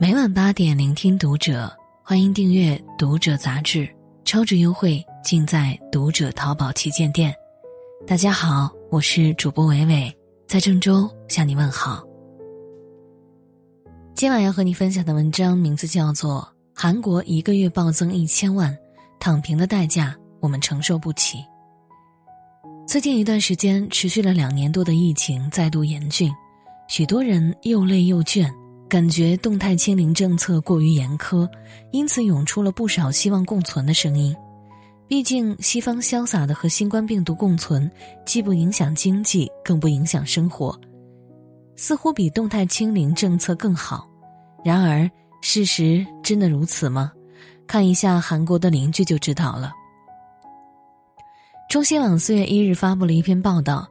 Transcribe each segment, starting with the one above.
每晚八点，聆听读者，欢迎订阅《读者》杂志，超值优惠尽在《读者》淘宝旗舰店。大家好，我是主播伟伟，在郑州向你问好。今晚要和你分享的文章名字叫做《韩国一个月暴增一千万，躺平的代价我们承受不起》。最近一段时间，持续了两年多的疫情再度严峻，许多人又累又倦。感觉动态清零政策过于严苛，因此涌出了不少希望共存的声音。毕竟西方潇洒的和新冠病毒共存，既不影响经济，更不影响生活，似乎比动态清零政策更好。然而，事实真的如此吗？看一下韩国的邻居就知道了。中新网四月一日发布了一篇报道。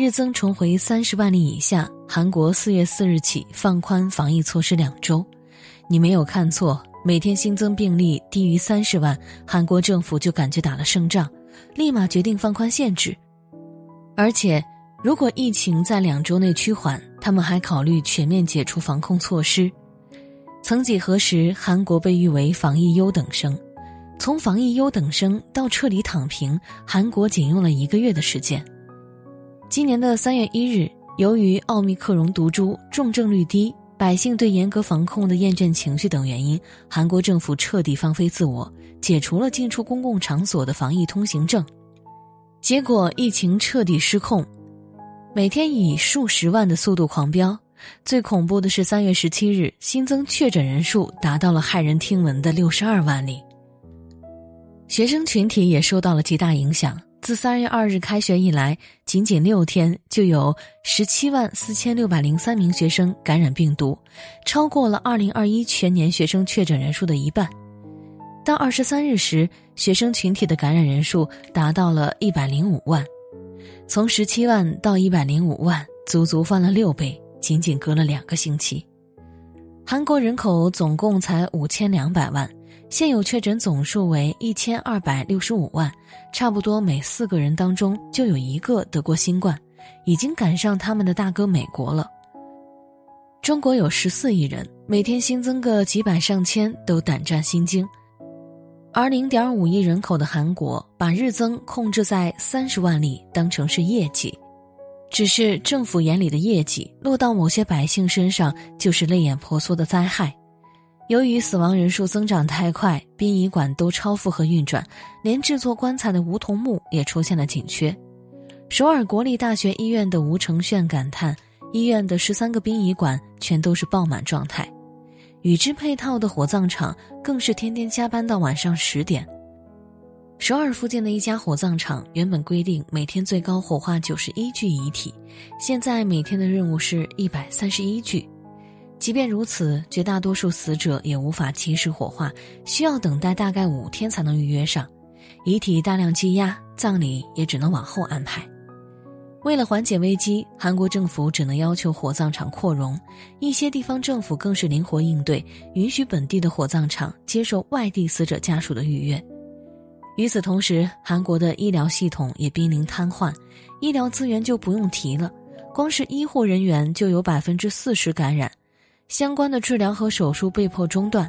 日增重回三十万例以下，韩国四月四日起放宽防疫措施两周。你没有看错，每天新增病例低于三十万，韩国政府就感觉打了胜仗，立马决定放宽限制。而且，如果疫情在两周内趋缓，他们还考虑全面解除防控措施。曾几何时，韩国被誉为防疫优等生，从防疫优等生到彻底躺平，韩国仅用了一个月的时间。今年的三月一日，由于奥密克戎毒株重症率低，百姓对严格防控的厌倦情绪等原因，韩国政府彻底放飞自我，解除了进出公共场所的防疫通行证。结果疫情彻底失控，每天以数十万的速度狂飙。最恐怖的是，三月十七日新增确诊人数达到了骇人听闻的六十二万例。学生群体也受到了极大影响。自三月二日开学以来，仅仅六天就有十七万四千六百零三名学生感染病毒，超过了二零二一全年学生确诊人数的一半。到二十三日时，学生群体的感染人数达到了一百零五万，从十七万到一百零五万，足足翻了六倍，仅仅隔了两个星期。韩国人口总共才五千两百万。现有确诊总数为一千二百六十五万，差不多每四个人当中就有一个得过新冠，已经赶上他们的大哥美国了。中国有十四亿人，每天新增个几百上千都胆战心惊，而零点五亿人口的韩国把日增控制在三十万例当成是业绩，只是政府眼里的业绩落到某些百姓身上就是泪眼婆娑的灾害。由于死亡人数增长太快，殡仪馆都超负荷运转，连制作棺材的梧桐木也出现了紧缺。首尔国立大学医院的吴承炫感叹：“医院的十三个殡仪馆全都是爆满状态，与之配套的火葬场更是天天加班到晚上十点。”首尔附近的一家火葬场原本规定每天最高火化九十一具遗体，现在每天的任务是一百三十一具。即便如此，绝大多数死者也无法及时火化，需要等待大概五天才能预约上。遗体大量积压，葬礼也只能往后安排。为了缓解危机，韩国政府只能要求火葬场扩容，一些地方政府更是灵活应对，允许本地的火葬场接受外地死者家属的预约。与此同时，韩国的医疗系统也濒临瘫痪，医疗资源就不用提了，光是医护人员就有百分之四十感染。相关的治疗和手术被迫中断，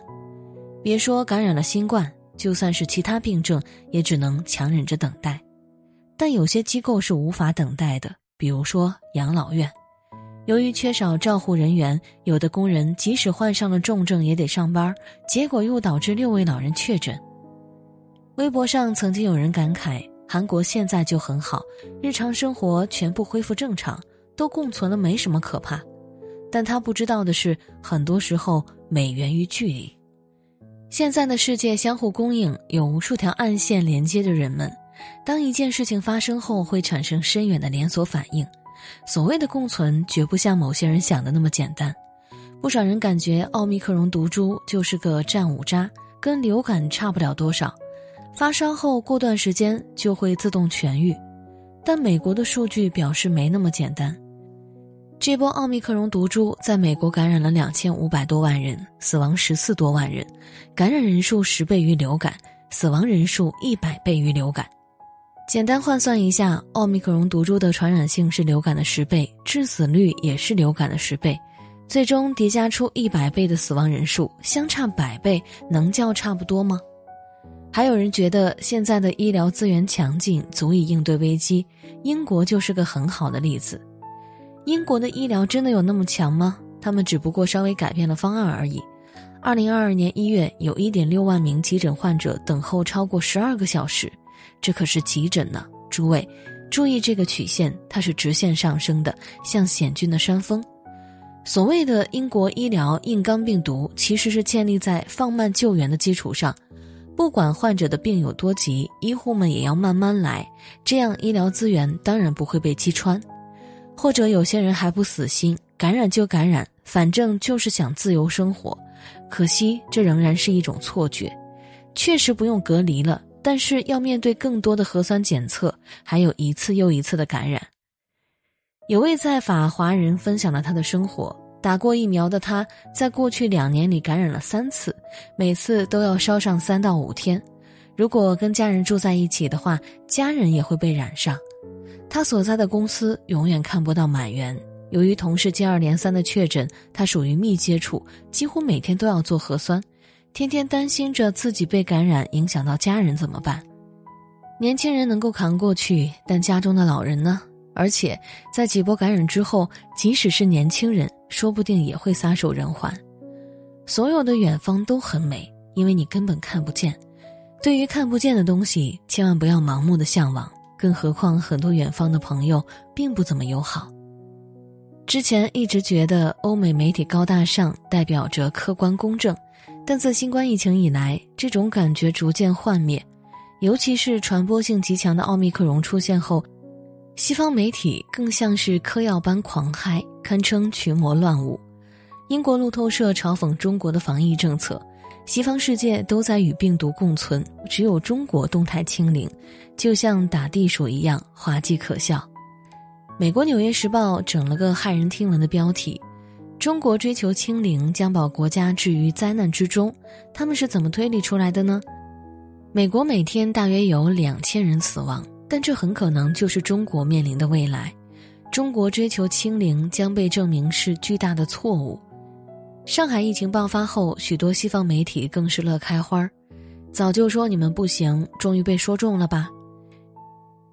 别说感染了新冠，就算是其他病症，也只能强忍着等待。但有些机构是无法等待的，比如说养老院，由于缺少照护人员，有的工人即使患上了重症也得上班，结果又导致六位老人确诊。微博上曾经有人感慨：韩国现在就很好，日常生活全部恢复正常，都共存了，没什么可怕。但他不知道的是，很多时候美源于距离。现在的世界相互供应，有无数条暗线连接着人们。当一件事情发生后，会产生深远的连锁反应。所谓的共存，绝不像某些人想的那么简单。不少人感觉奥密克戎毒株就是个战五渣，跟流感差不了多少，发烧后过段时间就会自动痊愈。但美国的数据表示没那么简单。这波奥密克戎毒株在美国感染了两千五百多万人，死亡十四多万人，感染人数十倍于流感，死亡人数一百倍于流感。简单换算一下，奥密克戎毒株的传染性是流感的十倍，致死率也是流感的十倍。最终叠加出一百倍的死亡人数，相差百倍，能叫差不多吗？还有人觉得现在的医疗资源强劲，足以应对危机。英国就是个很好的例子。英国的医疗真的有那么强吗？他们只不过稍微改变了方案而已。二零二二年一月，有一点六万名急诊患者等候超过十二个小时，这可是急诊呢！诸位，注意这个曲线，它是直线上升的，像险峻的山峰。所谓的英国医疗硬刚病毒，其实是建立在放慢救援的基础上。不管患者的病有多急，医护们也要慢慢来，这样医疗资源当然不会被击穿。或者有些人还不死心，感染就感染，反正就是想自由生活。可惜这仍然是一种错觉。确实不用隔离了，但是要面对更多的核酸检测，还有一次又一次的感染。有位在法华人分享了他的生活。打过疫苗的他，在过去两年里感染了三次，每次都要烧上三到五天。如果跟家人住在一起的话，家人也会被染上。他所在的公司永远看不到满员，由于同事接二连三的确诊，他属于密接触，几乎每天都要做核酸，天天担心着自己被感染影响到家人怎么办。年轻人能够扛过去，但家中的老人呢？而且在几波感染之后，即使是年轻人。说不定也会撒手人寰。所有的远方都很美，因为你根本看不见。对于看不见的东西，千万不要盲目的向往。更何况，很多远方的朋友并不怎么友好。之前一直觉得欧美媒体高大上，代表着客观公正，但自新冠疫情以来，这种感觉逐渐幻灭。尤其是传播性极强的奥密克戎出现后。西方媒体更像是嗑药般狂嗨，堪称群魔乱舞。英国路透社嘲讽中国的防疫政策：西方世界都在与病毒共存，只有中国动态清零，就像打地鼠一样滑稽可笑。美国《纽约时报》整了个骇人听闻的标题：“中国追求清零，将把国家置于灾难之中。”他们是怎么推理出来的呢？美国每天大约有两千人死亡。但这很可能就是中国面临的未来。中国追求清零将被证明是巨大的错误。上海疫情爆发后，许多西方媒体更是乐开花儿，早就说你们不行，终于被说中了吧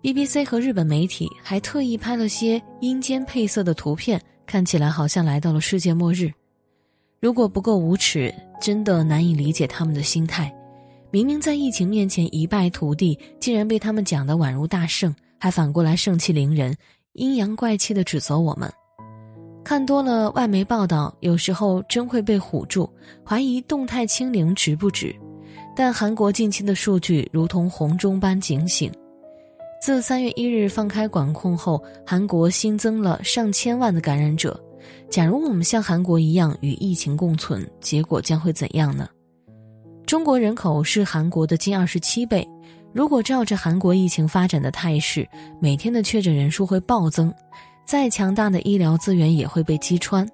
？BBC 和日本媒体还特意拍了些阴间配色的图片，看起来好像来到了世界末日。如果不够无耻，真的难以理解他们的心态。明明在疫情面前一败涂地，竟然被他们讲得宛如大圣，还反过来盛气凌人、阴阳怪气地指责我们。看多了外媒报道，有时候真会被唬住，怀疑动态清零值不值。但韩国近期的数据如同洪钟般警醒。自三月一日放开管控后，韩国新增了上千万的感染者。假如我们像韩国一样与疫情共存，结果将会怎样呢？中国人口是韩国的近二十七倍，如果照着韩国疫情发展的态势，每天的确诊人数会暴增，再强大的医疗资源也会被击穿。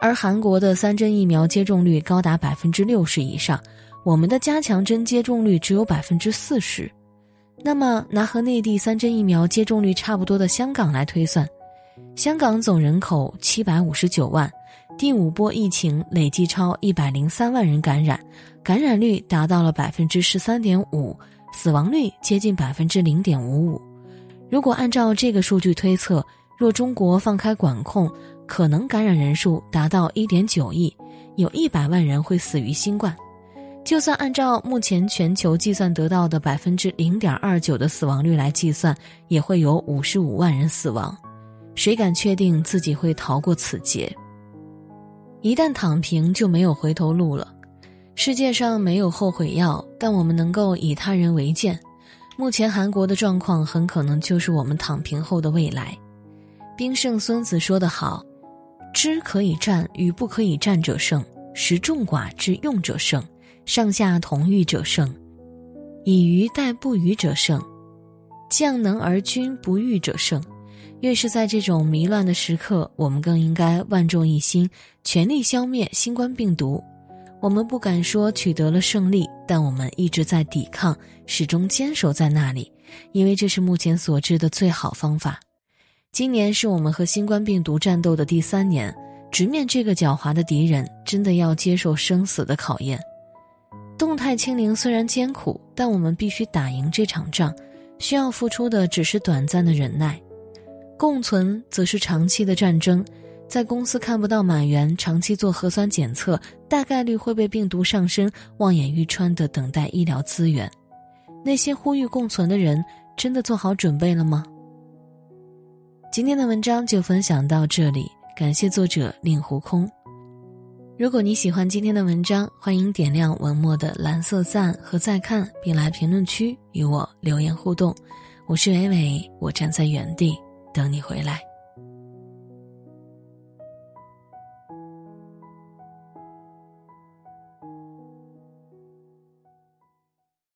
而韩国的三针疫苗接种率高达百分之六十以上，我们的加强针接种率只有百分之四十。那么拿和内地三针疫苗接种率差不多的香港来推算，香港总人口七百五十九万。第五波疫情累计超一百零三万人感染，感染率达到了百分之十三点五，死亡率接近百分之零点五五。如果按照这个数据推测，若中国放开管控，可能感染人数达到一点九亿，有一百万人会死于新冠。就算按照目前全球计算得到的百分之零点二九的死亡率来计算，也会有五十五万人死亡。谁敢确定自己会逃过此劫？一旦躺平，就没有回头路了。世界上没有后悔药，但我们能够以他人为鉴。目前韩国的状况很可能就是我们躺平后的未来。兵圣孙子说得好：“知可以战与不可以战者胜，识众寡之用者胜，上下同欲者胜，以愚待不愚者胜，将能而君不欲者胜。”越是在这种迷乱的时刻，我们更应该万众一心，全力消灭新冠病毒。我们不敢说取得了胜利，但我们一直在抵抗，始终坚守在那里，因为这是目前所知的最好方法。今年是我们和新冠病毒战斗的第三年，直面这个狡猾的敌人，真的要接受生死的考验。动态清零虽然艰苦，但我们必须打赢这场仗，需要付出的只是短暂的忍耐。共存则是长期的战争，在公司看不到满员，长期做核酸检测，大概率会被病毒上身，望眼欲穿的等待医疗资源。那些呼吁共存的人，真的做好准备了吗？今天的文章就分享到这里，感谢作者令狐空。如果你喜欢今天的文章，欢迎点亮文末的蓝色赞和再看，并来评论区与我留言互动。我是伟伟，我站在原地等你回来。